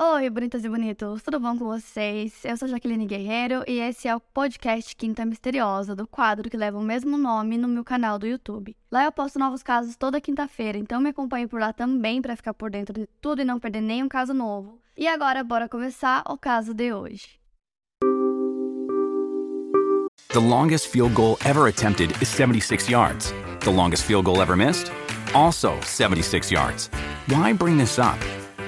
Oi, bonitas e bonitos, tudo bom com vocês? Eu sou Jaqueline Guerreiro e esse é o podcast Quinta Misteriosa, do quadro que leva o mesmo nome no meu canal do YouTube. Lá eu posto novos casos toda quinta-feira, então me acompanhe por lá também para ficar por dentro de tudo e não perder nenhum caso novo. E agora, bora começar o caso de hoje. The longest field goal ever attempted is 76 yards. The longest field goal ever missed? Also 76 yards. Why bring this up?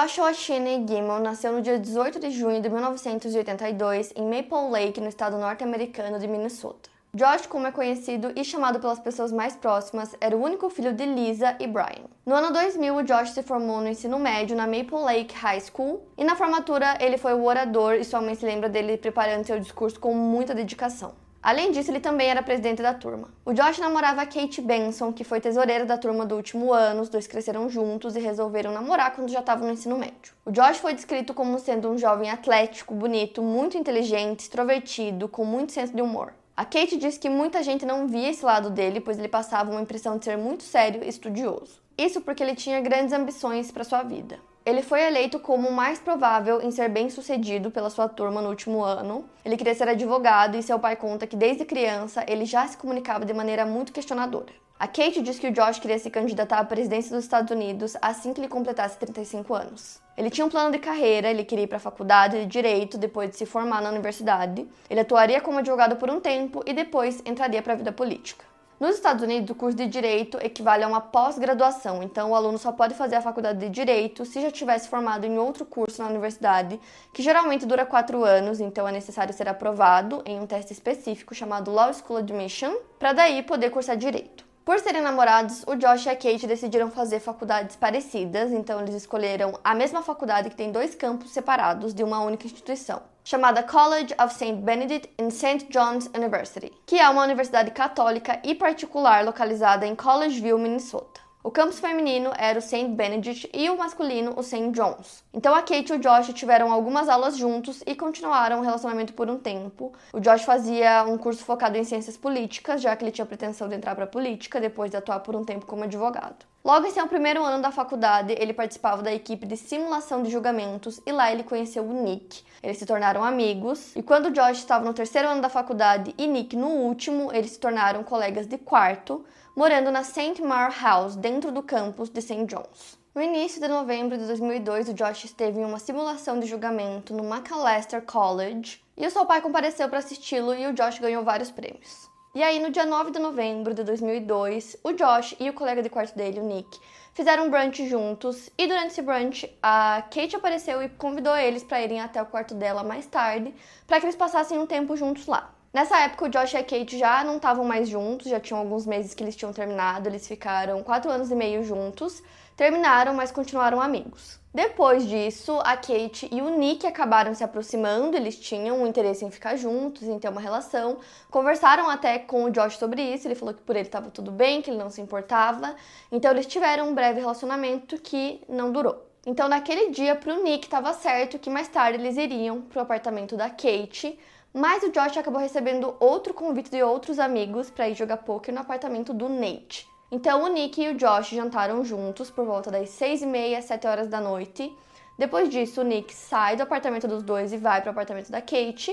Joshua Shinney Gimel nasceu no dia 18 de junho de 1982 em Maple Lake, no estado norte-americano de Minnesota. Josh, como é conhecido e chamado pelas pessoas mais próximas, era o único filho de Lisa e Brian. No ano 2000, o se formou no ensino médio na Maple Lake High School e na formatura ele foi o orador e sua mãe se lembra dele preparando seu discurso com muita dedicação. Além disso, ele também era presidente da turma. O Josh namorava Kate Benson, que foi tesoureira da turma do último ano. Os dois cresceram juntos e resolveram namorar quando já estavam no ensino médio. O Josh foi descrito como sendo um jovem atlético, bonito, muito inteligente, extrovertido, com muito senso de humor. A Kate disse que muita gente não via esse lado dele, pois ele passava uma impressão de ser muito sério e estudioso. Isso porque ele tinha grandes ambições para sua vida. Ele foi eleito como o mais provável em ser bem sucedido pela sua turma no último ano. Ele queria ser advogado e seu pai conta que desde criança ele já se comunicava de maneira muito questionadora. A Kate diz que o Josh queria se candidatar à presidência dos Estados Unidos assim que ele completasse 35 anos. Ele tinha um plano de carreira, ele queria ir para a faculdade de direito depois de se formar na universidade. Ele atuaria como advogado por um tempo e depois entraria para a vida política. Nos Estados Unidos, o curso de Direito equivale a uma pós-graduação, então o aluno só pode fazer a faculdade de Direito se já tivesse formado em outro curso na universidade, que geralmente dura quatro anos, então é necessário ser aprovado em um teste específico chamado Law School Admission, para daí poder cursar Direito. Por serem namorados, o Josh e a Kate decidiram fazer faculdades parecidas, então eles escolheram a mesma faculdade que tem dois campos separados de uma única instituição, chamada College of St. Benedict and St. John's University, que é uma universidade católica e particular localizada em Collegeville, Minnesota. O campus feminino era o St. Benedict e o masculino o St. John's. Então a Kate e o Josh tiveram algumas aulas juntos e continuaram o relacionamento por um tempo. O Josh fazia um curso focado em ciências políticas, já que ele tinha pretensão de entrar para a política depois de atuar por um tempo como advogado. Logo em seu primeiro ano da faculdade, ele participava da equipe de simulação de julgamentos e lá ele conheceu o Nick. Eles se tornaram amigos e quando o Josh estava no terceiro ano da faculdade e Nick no último, eles se tornaram colegas de quarto, morando na St. Mar House, dentro do campus de St. John's. No início de novembro de 2002, o Josh esteve em uma simulação de julgamento no Macalester College e o seu pai compareceu para assisti-lo e o Josh ganhou vários prêmios. E aí, no dia 9 de novembro de 2002, o Josh e o colega de quarto dele, o Nick, fizeram um brunch juntos e durante esse brunch a Kate apareceu e convidou eles para irem até o quarto dela mais tarde para que eles passassem um tempo juntos lá. Nessa época, o Josh e a Kate já não estavam mais juntos, já tinham alguns meses que eles tinham terminado, eles ficaram quatro anos e meio juntos, terminaram, mas continuaram amigos. Depois disso, a Kate e o Nick acabaram se aproximando, eles tinham um interesse em ficar juntos, em ter uma relação. Conversaram até com o Josh sobre isso, ele falou que por ele estava tudo bem, que ele não se importava. Então eles tiveram um breve relacionamento que não durou. Então naquele dia pro Nick estava certo que mais tarde eles iriam pro apartamento da Kate mas o Josh acabou recebendo outro convite de outros amigos para ir jogar poker no apartamento do Nate. Então o Nick e o Josh jantaram juntos por volta das 6 e meia, 7 horas da noite. Depois disso, o Nick sai do apartamento dos dois e vai para o apartamento da Kate.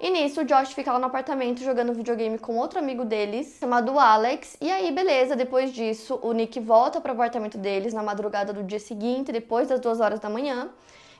E nisso, o Josh fica lá no apartamento jogando videogame com outro amigo deles, chamado Alex. E aí, beleza, depois disso, o Nick volta para o apartamento deles na madrugada do dia seguinte, depois das duas horas da manhã.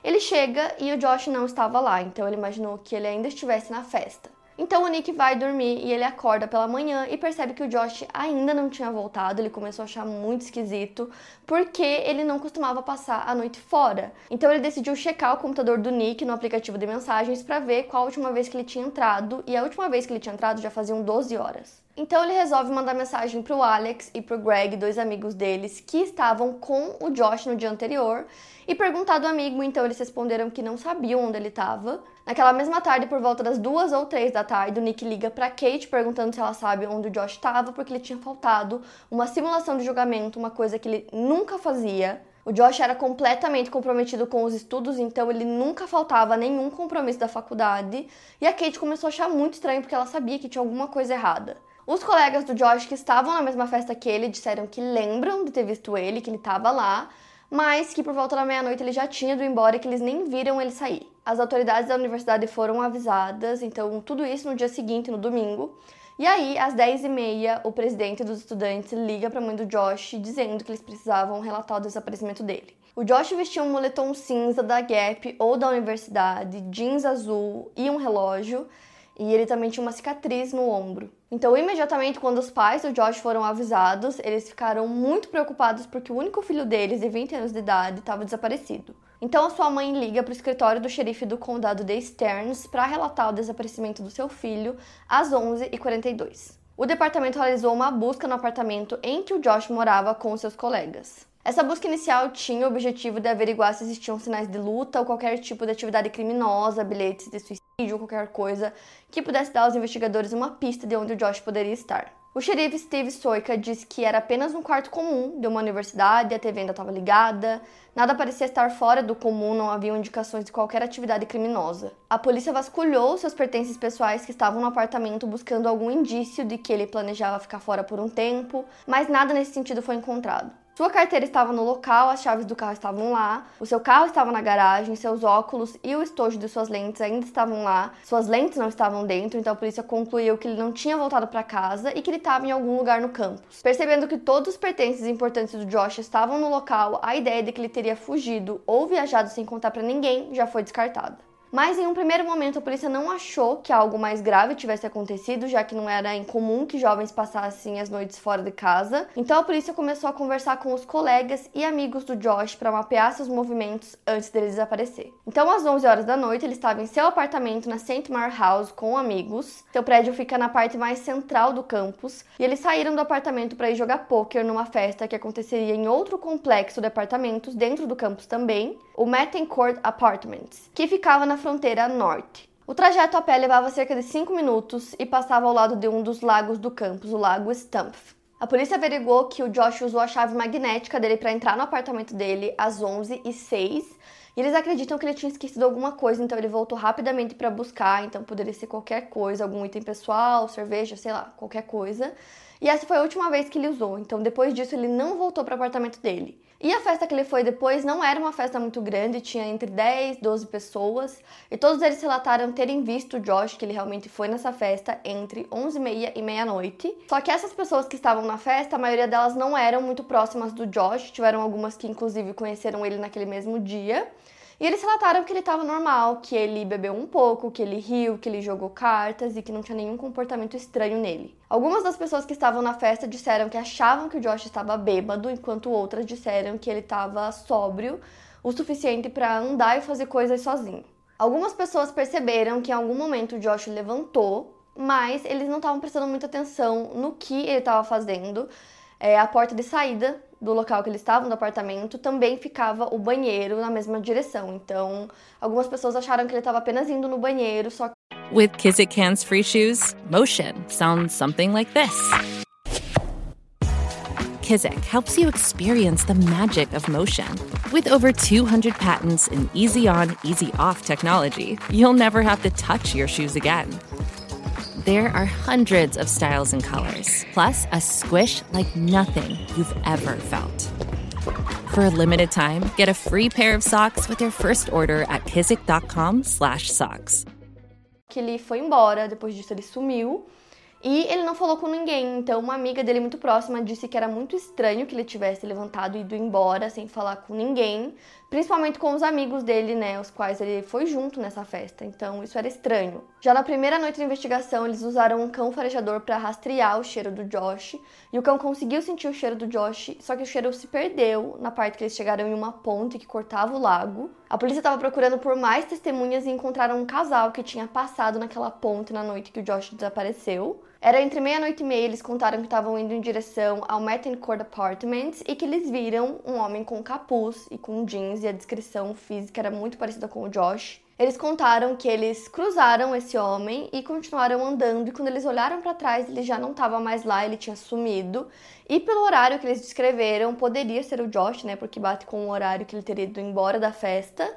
Ele chega e o Josh não estava lá, então ele imaginou que ele ainda estivesse na festa. Então o Nick vai dormir e ele acorda pela manhã e percebe que o Josh ainda não tinha voltado. Ele começou a achar muito esquisito porque ele não costumava passar a noite fora. Então ele decidiu checar o computador do Nick no aplicativo de mensagens para ver qual a última vez que ele tinha entrado. E a última vez que ele tinha entrado já faziam 12 horas. Então ele resolve mandar mensagem pro Alex e pro Greg, dois amigos deles, que estavam com o Josh no dia anterior, e perguntar do amigo, então eles responderam que não sabiam onde ele estava. Naquela mesma tarde, por volta das duas ou três da tarde, o Nick liga pra Kate perguntando se ela sabe onde o Josh estava, porque ele tinha faltado uma simulação de julgamento, uma coisa que ele nunca fazia. O Josh era completamente comprometido com os estudos, então ele nunca faltava nenhum compromisso da faculdade. E a Kate começou a achar muito estranho porque ela sabia que tinha alguma coisa errada. Os colegas do Josh que estavam na mesma festa que ele disseram que lembram de ter visto ele, que ele estava lá, mas que por volta da meia-noite ele já tinha ido embora e que eles nem viram ele sair. As autoridades da universidade foram avisadas, então tudo isso no dia seguinte, no domingo. E aí, às 10h30, o presidente dos estudantes liga para a mãe do Josh dizendo que eles precisavam relatar o desaparecimento dele. O Josh vestia um moletom cinza da Gap ou da universidade, jeans azul e um relógio, e ele também tinha uma cicatriz no ombro. Então, imediatamente, quando os pais do Josh foram avisados, eles ficaram muito preocupados porque o único filho deles, de 20 anos de idade, estava desaparecido. Então, a sua mãe liga para o escritório do xerife do condado de Stearns para relatar o desaparecimento do seu filho às 11h42. O departamento realizou uma busca no apartamento em que o Josh morava com seus colegas. Essa busca inicial tinha o objetivo de averiguar se existiam sinais de luta ou qualquer tipo de atividade criminosa, bilhetes de suicídio ou qualquer coisa que pudesse dar aos investigadores uma pista de onde o Josh poderia estar. O xerife Steve Soika disse que era apenas um quarto comum de uma universidade, a TV ainda estava ligada, nada parecia estar fora do comum, não haviam indicações de qualquer atividade criminosa. A polícia vasculhou seus pertences pessoais que estavam no apartamento buscando algum indício de que ele planejava ficar fora por um tempo, mas nada nesse sentido foi encontrado. Sua carteira estava no local, as chaves do carro estavam lá, o seu carro estava na garagem, seus óculos e o estojo de suas lentes ainda estavam lá. Suas lentes não estavam dentro, então a polícia concluiu que ele não tinha voltado para casa e que ele estava em algum lugar no campus. Percebendo que todos os pertences importantes do Josh estavam no local, a ideia de que ele teria fugido ou viajado sem contar para ninguém já foi descartada. Mas em um primeiro momento a polícia não achou que algo mais grave tivesse acontecido, já que não era incomum que jovens passassem as noites fora de casa. Então a polícia começou a conversar com os colegas e amigos do Josh para mapear seus movimentos antes dele desaparecer. Então às 11 horas da noite ele estava em seu apartamento na St. Mar House com amigos. Seu prédio fica na parte mais central do campus e eles saíram do apartamento para ir jogar poker numa festa que aconteceria em outro complexo de apartamentos dentro do campus também, o Mattencourt Apartments, que ficava na fronteira norte. O trajeto a pé levava cerca de 5 minutos e passava ao lado de um dos lagos do campus, o Lago Stumpf. A polícia averigou que o Josh usou a chave magnética dele para entrar no apartamento dele às 11h06 e eles acreditam que ele tinha esquecido alguma coisa, então ele voltou rapidamente para buscar. Então poderia ser qualquer coisa, algum item pessoal, cerveja, sei lá, qualquer coisa. E essa foi a última vez que ele usou. Então depois disso ele não voltou para o apartamento dele. E a festa que ele foi depois não era uma festa muito grande, tinha entre 10 e 12 pessoas, e todos eles relataram terem visto o Josh, que ele realmente foi nessa festa, entre 11h30 e meia-noite. Só que essas pessoas que estavam na festa, a maioria delas não eram muito próximas do Josh, tiveram algumas que inclusive conheceram ele naquele mesmo dia. E eles relataram que ele estava normal, que ele bebeu um pouco, que ele riu, que ele jogou cartas e que não tinha nenhum comportamento estranho nele. Algumas das pessoas que estavam na festa disseram que achavam que o Josh estava bêbado, enquanto outras disseram que ele estava sóbrio o suficiente para andar e fazer coisas sozinho. Algumas pessoas perceberam que em algum momento o Josh levantou, mas eles não estavam prestando muita atenção no que ele estava fazendo. É, a porta de saída do local que eles estavam, do apartamento, também ficava o banheiro na mesma direção. Então, algumas pessoas acharam que ele estava apenas indo no banheiro, só With Kizik hands free shoes, motion sounds something like this. Kizik helps you experience the magic of motion. With over 200 patents and easy on, easy off technology, you'll never have to touch your shoes again. There are hundreds of styles and colors, plus a squish like nothing you've ever felt. For a limited time, get a free pair of socks with your first order at kizik.com/socks. que ele foi embora, depois disso ele sumiu. E ele não falou com ninguém, então uma amiga dele muito próxima disse que era muito estranho que ele tivesse levantado e ido embora sem falar com ninguém, principalmente com os amigos dele, né, os quais ele foi junto nessa festa. Então isso era estranho. Já na primeira noite de investigação, eles usaram um cão farejador para rastrear o cheiro do Josh, e o cão conseguiu sentir o cheiro do Josh, só que o cheiro se perdeu na parte que eles chegaram em uma ponte que cortava o lago. A polícia estava procurando por mais testemunhas e encontraram um casal que tinha passado naquela ponte na noite que o Josh desapareceu. Era entre meia-noite e meia, eles contaram que estavam indo em direção ao Court Apartments e que eles viram um homem com capuz e com jeans e a descrição física era muito parecida com o Josh. Eles contaram que eles cruzaram esse homem e continuaram andando, e quando eles olharam para trás, ele já não estava mais lá, ele tinha sumido. E pelo horário que eles descreveram, poderia ser o Josh, né? Porque bate com o horário que ele teria ido embora da festa.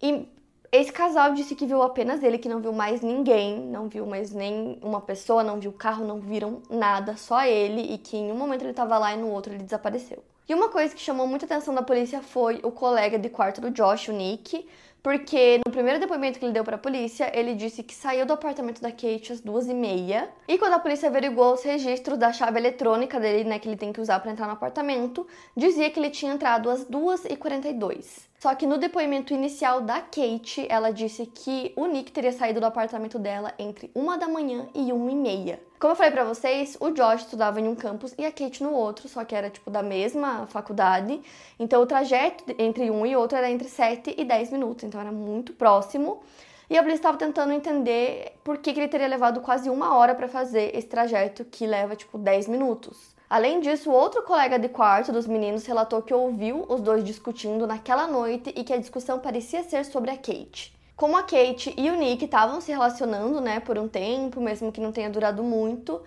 E esse casal disse que viu apenas ele, que não viu mais ninguém, não viu mais nem uma pessoa, não viu carro, não viram nada, só ele, e que em um momento ele estava lá e no outro ele desapareceu. E uma coisa que chamou muita atenção da polícia foi o colega de quarto do Josh, o Nick, porque no primeiro depoimento que ele deu para a polícia, ele disse que saiu do apartamento da Kate às duas e meia. E quando a polícia averiguou os registros da chave eletrônica dele, né, que ele tem que usar para entrar no apartamento, dizia que ele tinha entrado às duas e quarenta e dois. Só que no depoimento inicial da Kate, ela disse que o Nick teria saído do apartamento dela entre uma da manhã e uma e meia. Como eu falei para vocês, o Josh estudava em um campus e a Kate no outro, só que era tipo da mesma faculdade. Então o trajeto entre um e outro era entre 7 e 10 minutos, então era muito próximo. E a polícia estava tentando entender por que, que ele teria levado quase uma hora para fazer esse trajeto que leva tipo 10 minutos. Além disso, outro colega de quarto dos meninos relatou que ouviu os dois discutindo naquela noite e que a discussão parecia ser sobre a Kate. Como a Kate e o Nick estavam se relacionando, né, por um tempo, mesmo que não tenha durado muito,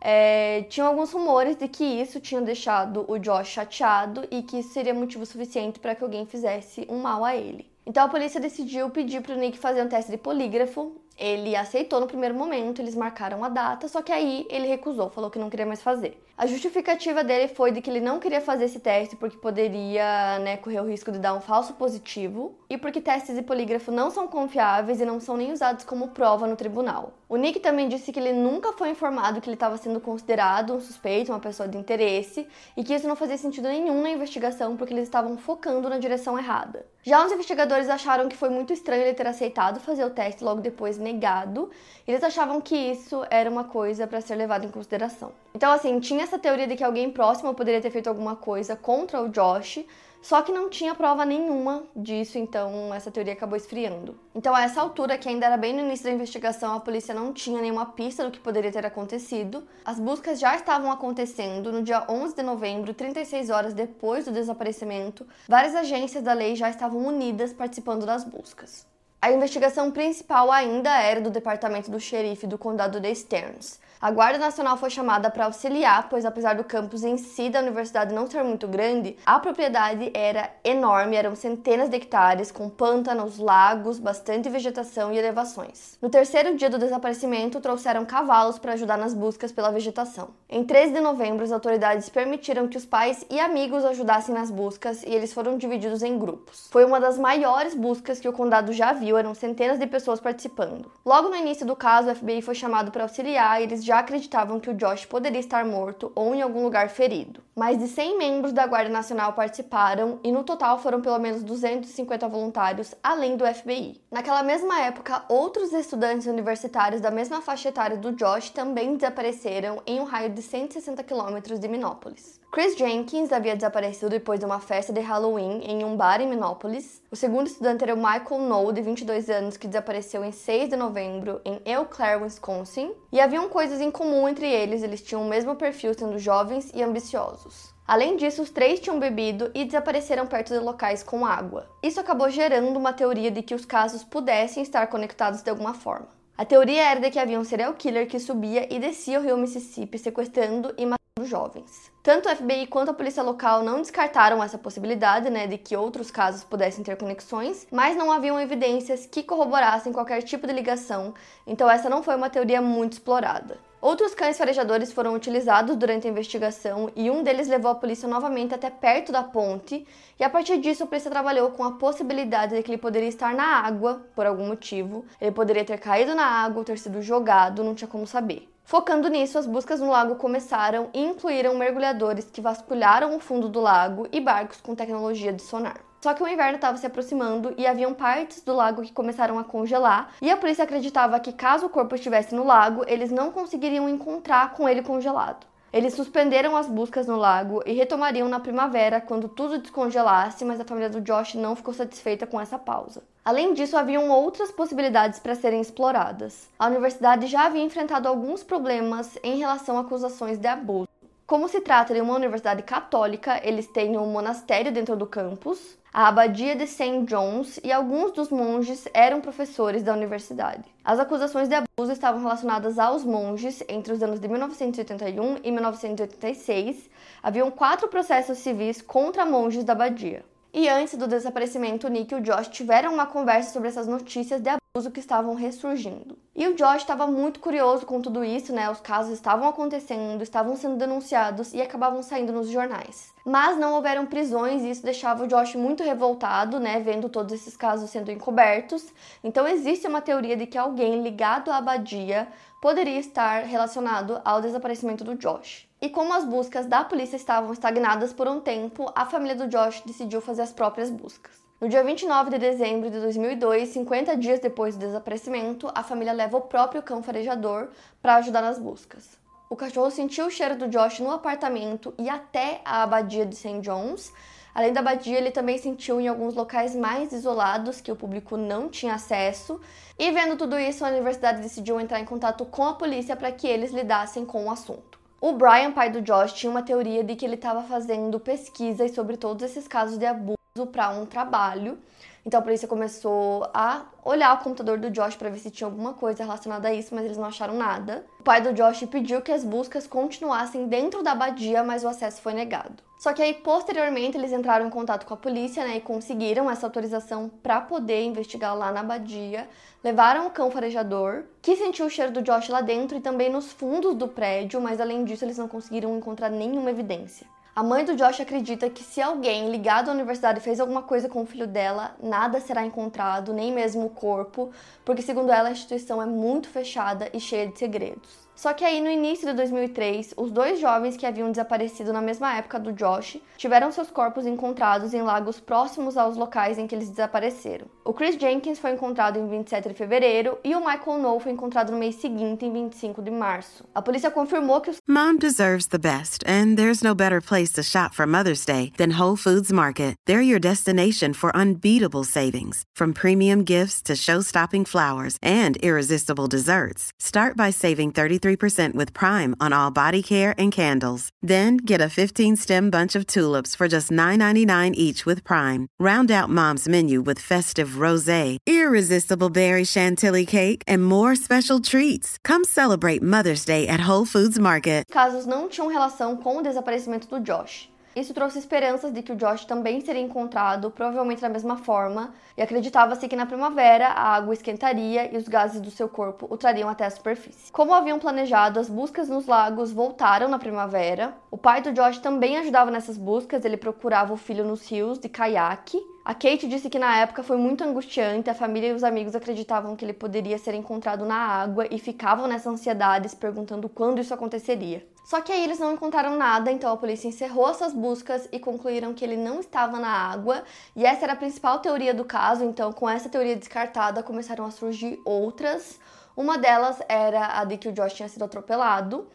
é, tinham alguns rumores de que isso tinha deixado o Josh chateado e que isso seria motivo suficiente para que alguém fizesse um mal a ele. Então a polícia decidiu pedir para o Nick fazer um teste de polígrafo ele aceitou no primeiro momento, eles marcaram a data, só que aí ele recusou, falou que não queria mais fazer. A justificativa dele foi de que ele não queria fazer esse teste porque poderia né, correr o risco de dar um falso positivo e porque testes de polígrafo não são confiáveis e não são nem usados como prova no tribunal. O Nick também disse que ele nunca foi informado que ele estava sendo considerado um suspeito, uma pessoa de interesse, e que isso não fazia sentido nenhum na investigação porque eles estavam focando na direção errada. Já os investigadores acharam que foi muito estranho ele ter aceitado fazer o teste logo depois negado. Eles achavam que isso era uma coisa para ser levado em consideração. Então, assim, tinha essa teoria de que alguém próximo poderia ter feito alguma coisa contra o Josh, só que não tinha prova nenhuma disso, então essa teoria acabou esfriando. Então, a essa altura, que ainda era bem no início da investigação, a polícia não tinha nenhuma pista do que poderia ter acontecido. As buscas já estavam acontecendo no dia 11 de novembro, 36 horas depois do desaparecimento. Várias agências da lei já estavam unidas participando das buscas. A investigação principal ainda era do departamento do xerife do condado de Stearns. A Guarda Nacional foi chamada para auxiliar, pois apesar do campus em si da universidade não ser muito grande, a propriedade era enorme, eram centenas de hectares, com pântanos, lagos, bastante vegetação e elevações. No terceiro dia do desaparecimento, trouxeram cavalos para ajudar nas buscas pela vegetação. Em 13 de novembro, as autoridades permitiram que os pais e amigos ajudassem nas buscas e eles foram divididos em grupos. Foi uma das maiores buscas que o condado já viu, eram centenas de pessoas participando. Logo no início do caso, o FBI foi chamado para auxiliar e eles já acreditavam que o Josh poderia estar morto ou em algum lugar ferido. Mais de 100 membros da Guarda Nacional participaram e no total foram pelo menos 250 voluntários, além do FBI. Naquela mesma época, outros estudantes universitários da mesma faixa etária do Josh também desapareceram em um raio de 160 quilômetros de Minópolis. Chris Jenkins havia desaparecido depois de uma festa de Halloween em um bar em Minneapolis. O segundo estudante era o Michael Noll, de 22 anos, que desapareceu em 6 de novembro em Eau Claire, Wisconsin. E haviam coisas em comum entre eles, eles tinham o mesmo perfil, sendo jovens e ambiciosos. Além disso, os três tinham bebido e desapareceram perto de locais com água. Isso acabou gerando uma teoria de que os casos pudessem estar conectados de alguma forma. A teoria era de que havia um serial killer que subia e descia o rio Mississippi sequestrando e matando jovens. Tanto o FBI quanto a polícia local não descartaram essa possibilidade, né, de que outros casos pudessem ter conexões, mas não haviam evidências que corroborassem qualquer tipo de ligação, então essa não foi uma teoria muito explorada. Outros cães farejadores foram utilizados durante a investigação e um deles levou a polícia novamente até perto da ponte, e a partir disso a polícia trabalhou com a possibilidade de que ele poderia estar na água por algum motivo, ele poderia ter caído na água ou ter sido jogado, não tinha como saber. Focando nisso, as buscas no lago começaram e incluíram mergulhadores que vasculharam o fundo do lago e barcos com tecnologia de sonar. Só que o inverno estava se aproximando e haviam partes do lago que começaram a congelar, e a polícia acreditava que caso o corpo estivesse no lago, eles não conseguiriam encontrar com ele congelado. Eles suspenderam as buscas no lago e retomariam na primavera quando tudo descongelasse, mas a família do Josh não ficou satisfeita com essa pausa. Além disso, haviam outras possibilidades para serem exploradas. A universidade já havia enfrentado alguns problemas em relação a acusações de abuso. Como se trata de uma universidade católica, eles têm um monastério dentro do campus, a abadia de St. John's e alguns dos monges eram professores da universidade. As acusações de abuso estavam relacionadas aos monges entre os anos de 1981 e 1986. Haviam quatro processos civis contra monges da abadia. E antes do desaparecimento, Nick e o Josh tiveram uma conversa sobre essas notícias de abuso que estavam ressurgindo. E o Josh estava muito curioso com tudo isso, né? Os casos estavam acontecendo, estavam sendo denunciados e acabavam saindo nos jornais. Mas não houveram prisões e isso deixava o Josh muito revoltado, né? Vendo todos esses casos sendo encobertos. Então existe uma teoria de que alguém ligado à abadia poderia estar relacionado ao desaparecimento do Josh. E como as buscas da polícia estavam estagnadas por um tempo, a família do Josh decidiu fazer as próprias buscas. No dia 29 de dezembro de 2002, 50 dias depois do desaparecimento, a família leva o próprio cão farejador para ajudar nas buscas. O cachorro sentiu o cheiro do Josh no apartamento e até a abadia de St. John's. Além da abadia, ele também sentiu em alguns locais mais isolados que o público não tinha acesso. E vendo tudo isso, a universidade decidiu entrar em contato com a polícia para que eles lidassem com o assunto. O Brian, pai do Josh, tinha uma teoria de que ele estava fazendo pesquisas sobre todos esses casos de abuso para um trabalho. Então a polícia começou a olhar o computador do Josh para ver se tinha alguma coisa relacionada a isso, mas eles não acharam nada. O pai do Josh pediu que as buscas continuassem dentro da abadia, mas o acesso foi negado. Só que aí posteriormente eles entraram em contato com a polícia, né, e conseguiram essa autorização para poder investigar lá na abadia. Levaram o cão farejador, que sentiu o cheiro do Josh lá dentro e também nos fundos do prédio, mas além disso eles não conseguiram encontrar nenhuma evidência. A mãe do Josh acredita que se alguém ligado à universidade fez alguma coisa com o filho dela, nada será encontrado, nem mesmo o corpo, porque segundo ela a instituição é muito fechada e cheia de segredos. Só que aí no início de 2003, os dois jovens que haviam desaparecido na mesma época do Josh tiveram seus corpos encontrados em lagos próximos aos locais em que eles desapareceram. O Chris Jenkins foi encontrado em 27 de fevereiro e o Michael Noel foi encontrado no mês seguinte, em 25 de março. A polícia confirmou que os Mom deserves the best, and there's no better place to shop for Mother's Day than Whole Foods Market. They're your destination for unbeatable savings, from premium gifts to show-stopping flowers and irresistible desserts. Start by saving 33 33% with Prime on all body care and candles. Then get a 15 stem bunch of tulips for just $9.99 each with Prime. Round out mom's menu with festive rose, irresistible berry chantilly cake, and more special treats. Come celebrate Mother's Day at Whole Foods Market. Casos não tinham relação com o desaparecimento do Josh. Isso trouxe esperanças de que o Josh também seria encontrado, provavelmente da mesma forma, e acreditava-se que na primavera a água esquentaria e os gases do seu corpo o trariam até a superfície. Como haviam planejado, as buscas nos lagos voltaram na primavera. O pai do Josh também ajudava nessas buscas, ele procurava o filho nos rios de caiaque. A Kate disse que na época foi muito angustiante, a família e os amigos acreditavam que ele poderia ser encontrado na água e ficavam nessa ansiedade, se perguntando quando isso aconteceria. Só que aí eles não encontraram nada, então a polícia encerrou essas buscas e concluíram que ele não estava na água. E essa era a principal teoria do caso, então com essa teoria descartada começaram a surgir outras. Uma delas era a de que o Josh tinha sido atropelado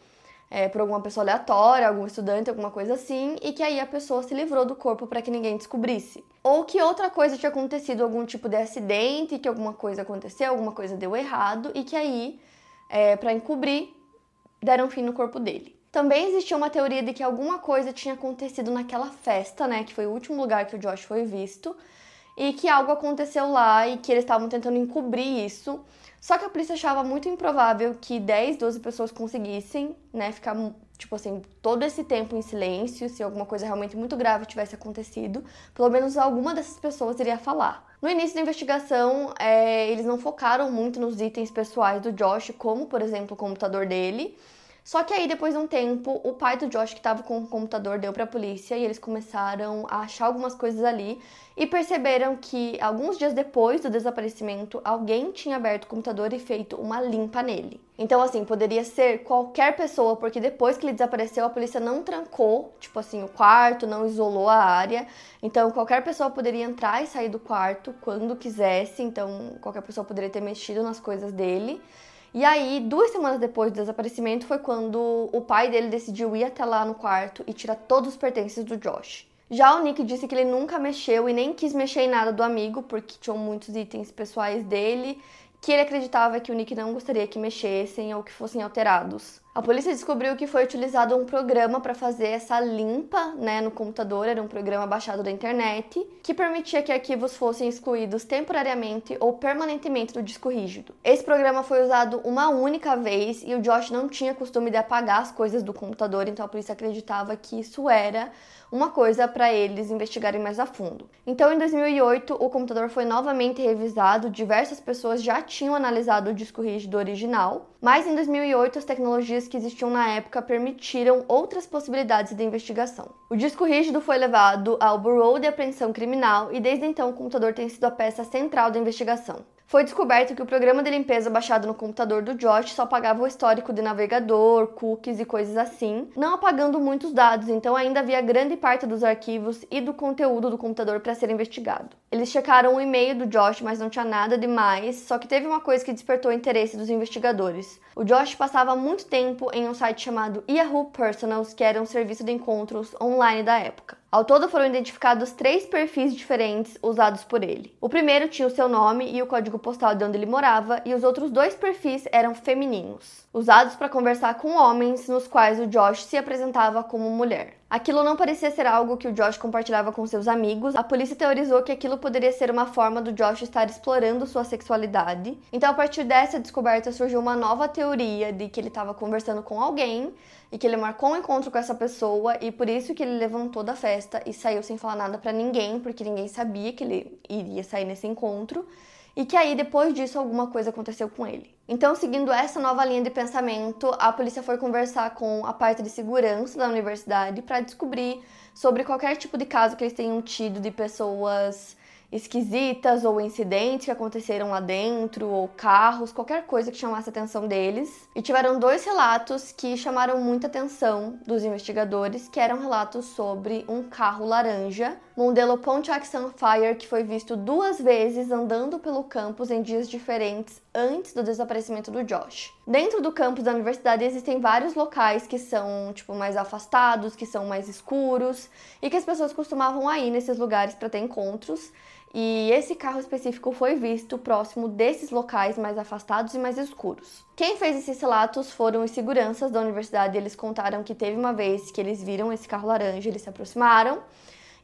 é, por alguma pessoa aleatória, algum estudante, alguma coisa assim, e que aí a pessoa se livrou do corpo para que ninguém descobrisse. Ou que outra coisa tinha acontecido, algum tipo de acidente, que alguma coisa aconteceu, alguma coisa deu errado, e que aí, é, para encobrir, deram fim no corpo dele. Também existia uma teoria de que alguma coisa tinha acontecido naquela festa, né? Que foi o último lugar que o Josh foi visto. E que algo aconteceu lá e que eles estavam tentando encobrir isso. Só que a polícia achava muito improvável que 10, 12 pessoas conseguissem, né, ficar, tipo assim, todo esse tempo em silêncio, se alguma coisa realmente muito grave tivesse acontecido, pelo menos alguma dessas pessoas iria falar. No início da investigação, é, eles não focaram muito nos itens pessoais do Josh, como, por exemplo, o computador dele, só que aí, depois de um tempo, o pai do Josh, que estava com o computador, deu para a polícia e eles começaram a achar algumas coisas ali e perceberam que alguns dias depois do desaparecimento, alguém tinha aberto o computador e feito uma limpa nele. Então, assim, poderia ser qualquer pessoa, porque depois que ele desapareceu, a polícia não trancou, tipo assim, o quarto, não isolou a área. Então, qualquer pessoa poderia entrar e sair do quarto quando quisesse. Então, qualquer pessoa poderia ter mexido nas coisas dele. E aí, duas semanas depois do desaparecimento, foi quando o pai dele decidiu ir até lá no quarto e tirar todos os pertences do Josh. Já o Nick disse que ele nunca mexeu e nem quis mexer em nada do amigo, porque tinham muitos itens pessoais dele que ele acreditava que o Nick não gostaria que mexessem ou que fossem alterados. A polícia descobriu que foi utilizado um programa para fazer essa limpa né, no computador, era um programa baixado da internet, que permitia que arquivos fossem excluídos temporariamente ou permanentemente do disco rígido. Esse programa foi usado uma única vez e o Josh não tinha costume de apagar as coisas do computador, então a polícia acreditava que isso era uma coisa para eles investigarem mais a fundo. Então, em 2008, o computador foi novamente revisado, diversas pessoas já tinham analisado o disco rígido original, mas em 2008 as tecnologias que existiam na época permitiram outras possibilidades de investigação. O disco rígido foi levado ao Bureau de Apreensão Criminal e desde então o computador tem sido a peça central da investigação. Foi descoberto que o programa de limpeza baixado no computador do Josh só apagava o histórico de navegador, cookies e coisas assim, não apagando muitos dados, então ainda havia grande parte dos arquivos e do conteúdo do computador para ser investigado. Eles checaram o e-mail do Josh, mas não tinha nada demais, só que teve uma coisa que despertou o interesse dos investigadores. O Josh passava muito tempo em um site chamado Yahoo Personals, que era um serviço de encontros online da época. Ao todo foram identificados três perfis diferentes usados por ele. O primeiro tinha o seu nome e o código postal de onde ele morava, e os outros dois perfis eram femininos, usados para conversar com homens nos quais o Josh se apresentava como mulher. Aquilo não parecia ser algo que o Josh compartilhava com seus amigos. A polícia teorizou que aquilo poderia ser uma forma do Josh estar explorando sua sexualidade. Então, a partir dessa descoberta, surgiu uma nova teoria de que ele estava conversando com alguém e que ele marcou um encontro com essa pessoa e por isso que ele levantou da festa e saiu sem falar nada para ninguém, porque ninguém sabia que ele iria sair nesse encontro e que aí depois disso alguma coisa aconteceu com ele. Então, seguindo essa nova linha de pensamento, a polícia foi conversar com a parte de segurança da universidade para descobrir sobre qualquer tipo de caso que eles tenham tido de pessoas esquisitas ou incidentes que aconteceram lá dentro, ou carros, qualquer coisa que chamasse a atenção deles. E tiveram dois relatos que chamaram muita atenção dos investigadores, que eram relatos sobre um carro laranja, modelo Pontiac Sunfire, que foi visto duas vezes andando pelo campus em dias diferentes antes do desaparecimento do Josh. Dentro do campus da universidade existem vários locais que são tipo mais afastados, que são mais escuros e que as pessoas costumavam ir nesses lugares para ter encontros. E esse carro específico foi visto próximo desses locais mais afastados e mais escuros. Quem fez esses relatos foram os seguranças da universidade. Eles contaram que teve uma vez que eles viram esse carro laranja, eles se aproximaram.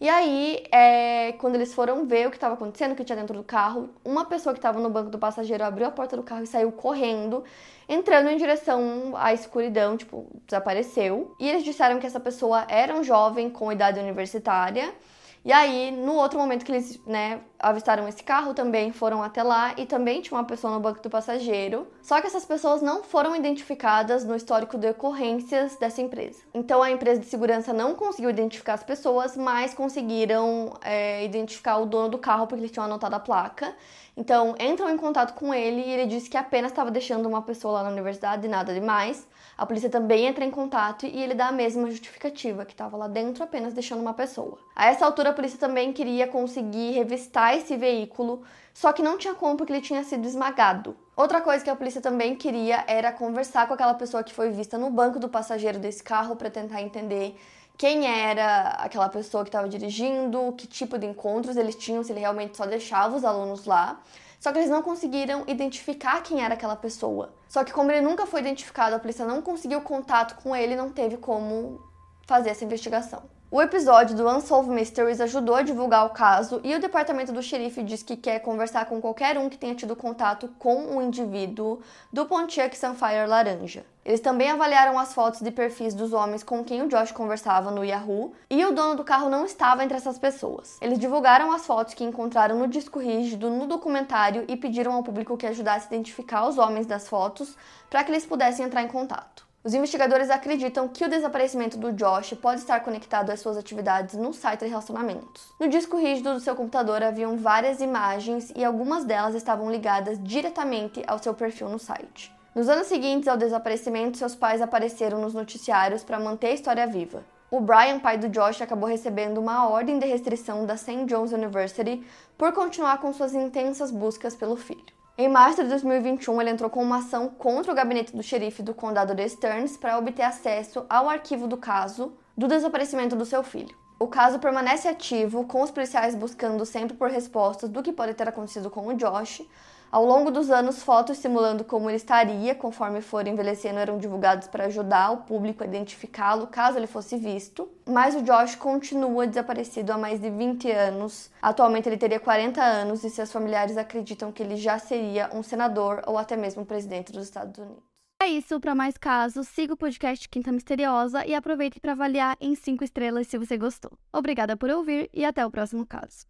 E aí, é, quando eles foram ver o que estava acontecendo, o que tinha dentro do carro, uma pessoa que estava no banco do passageiro abriu a porta do carro e saiu correndo, entrando em direção à escuridão, tipo, desapareceu. E eles disseram que essa pessoa era um jovem com idade universitária e aí, no outro momento que eles, né, avistaram esse carro, também foram até lá e também tinha uma pessoa no banco do passageiro. Só que essas pessoas não foram identificadas no histórico de ocorrências dessa empresa. Então a empresa de segurança não conseguiu identificar as pessoas, mas conseguiram é, identificar o dono do carro porque eles tinham anotado a placa. Então entram em contato com ele e ele disse que apenas estava deixando uma pessoa lá na universidade, nada demais. A polícia também entra em contato e ele dá a mesma justificativa, que estava lá dentro apenas deixando uma pessoa. A essa altura, a polícia também queria conseguir revistar esse veículo, só que não tinha como porque ele tinha sido esmagado. Outra coisa que a polícia também queria era conversar com aquela pessoa que foi vista no banco do passageiro desse carro para tentar entender quem era aquela pessoa que estava dirigindo, que tipo de encontros eles tinham, se ele realmente só deixava os alunos lá. Só que eles não conseguiram identificar quem era aquela pessoa. Só que como ele nunca foi identificado, a polícia não conseguiu contato com ele, não teve como fazer essa investigação. O episódio do Unsolved Mysteries ajudou a divulgar o caso e o departamento do xerife diz que quer conversar com qualquer um que tenha tido contato com o indivíduo do Pontiac Sunfire laranja. Eles também avaliaram as fotos de perfis dos homens com quem o Josh conversava no Yahoo e o dono do carro não estava entre essas pessoas. Eles divulgaram as fotos que encontraram no disco rígido no documentário e pediram ao público que ajudasse a identificar os homens das fotos para que eles pudessem entrar em contato. Os investigadores acreditam que o desaparecimento do Josh pode estar conectado às suas atividades no site de relacionamentos. No disco rígido do seu computador haviam várias imagens e algumas delas estavam ligadas diretamente ao seu perfil no site. Nos anos seguintes ao desaparecimento, seus pais apareceram nos noticiários para manter a história viva. O Brian, pai do Josh, acabou recebendo uma ordem de restrição da St. John's University por continuar com suas intensas buscas pelo filho. Em março de 2021, ele entrou com uma ação contra o gabinete do xerife do condado de Stearns para obter acesso ao arquivo do caso do desaparecimento do seu filho. O caso permanece ativo, com os policiais buscando sempre por respostas do que pode ter acontecido com o Josh, ao longo dos anos, fotos simulando como ele estaria, conforme for envelhecendo, eram divulgadas para ajudar o público a identificá-lo caso ele fosse visto. Mas o Josh continua desaparecido há mais de 20 anos. Atualmente ele teria 40 anos e seus familiares acreditam que ele já seria um senador ou até mesmo presidente dos Estados Unidos. É isso, para mais casos, siga o podcast Quinta Misteriosa e aproveite para avaliar em 5 estrelas se você gostou. Obrigada por ouvir e até o próximo caso.